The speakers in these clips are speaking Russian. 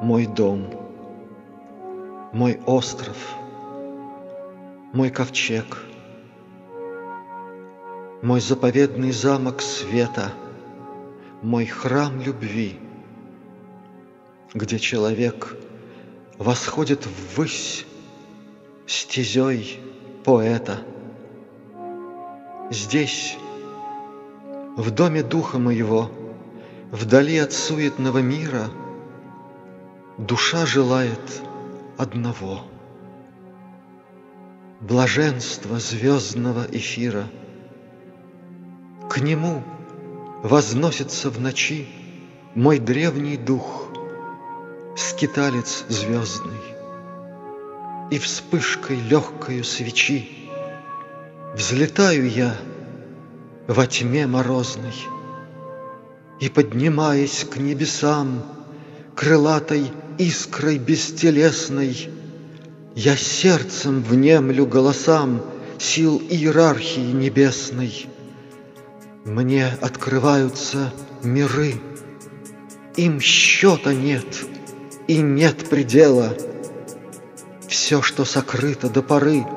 мой дом, мой остров, мой ковчег, мой заповедный замок света, мой храм любви, где человек восходит ввысь стезей поэта. Здесь, в доме духа моего, вдали от суетного мира, душа желает одного — блаженства звездного эфира. К нему возносится в ночи мой древний дух, скиталец звездный, и вспышкой легкою свечи Взлетаю я во тьме морозной, И, поднимаясь к небесам, Крылатой искрой бестелесной, Я сердцем внемлю голосам Сил иерархии небесной. Мне открываются миры, Им счета нет и нет предела. Все, что сокрыто до поры —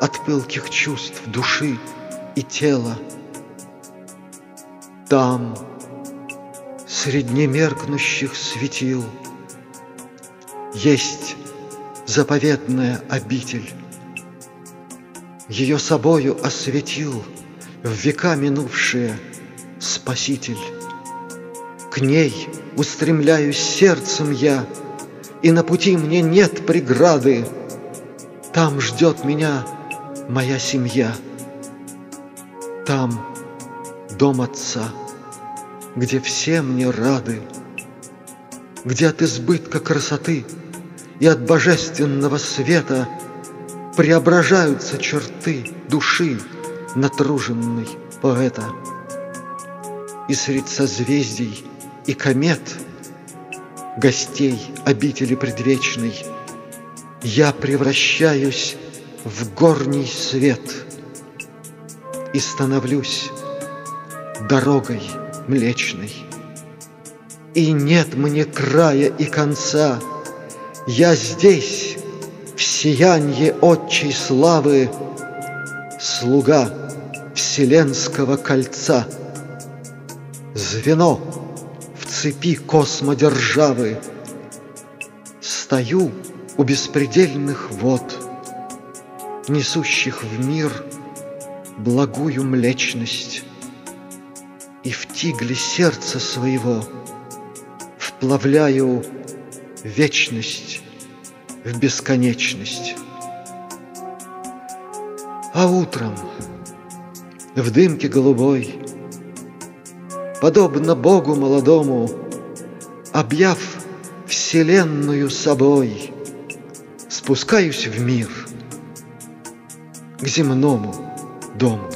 от пылких чувств души и тела. Там, среди меркнущих светил, Есть заповедная обитель. Ее собою осветил В века минувшие Спаситель. К ней устремляюсь сердцем я, И на пути мне нет преграды. Там ждет меня моя семья. Там дом отца, где все мне рады, Где от избытка красоты и от божественного света Преображаются черты души натруженной поэта. И средь созвездий и комет Гостей обители предвечной Я превращаюсь в горний свет И становлюсь дорогой млечной. И нет мне края и конца, Я здесь, в сиянье отчей славы, Слуга вселенского кольца, Звено в цепи космодержавы, Стою у беспредельных вод — несущих в мир благую млечность, И в тигле сердца своего вплавляю вечность в бесконечность. А утром в дымке голубой, Подобно Богу молодому, Объяв вселенную собой, Спускаюсь в мир — к земному дому.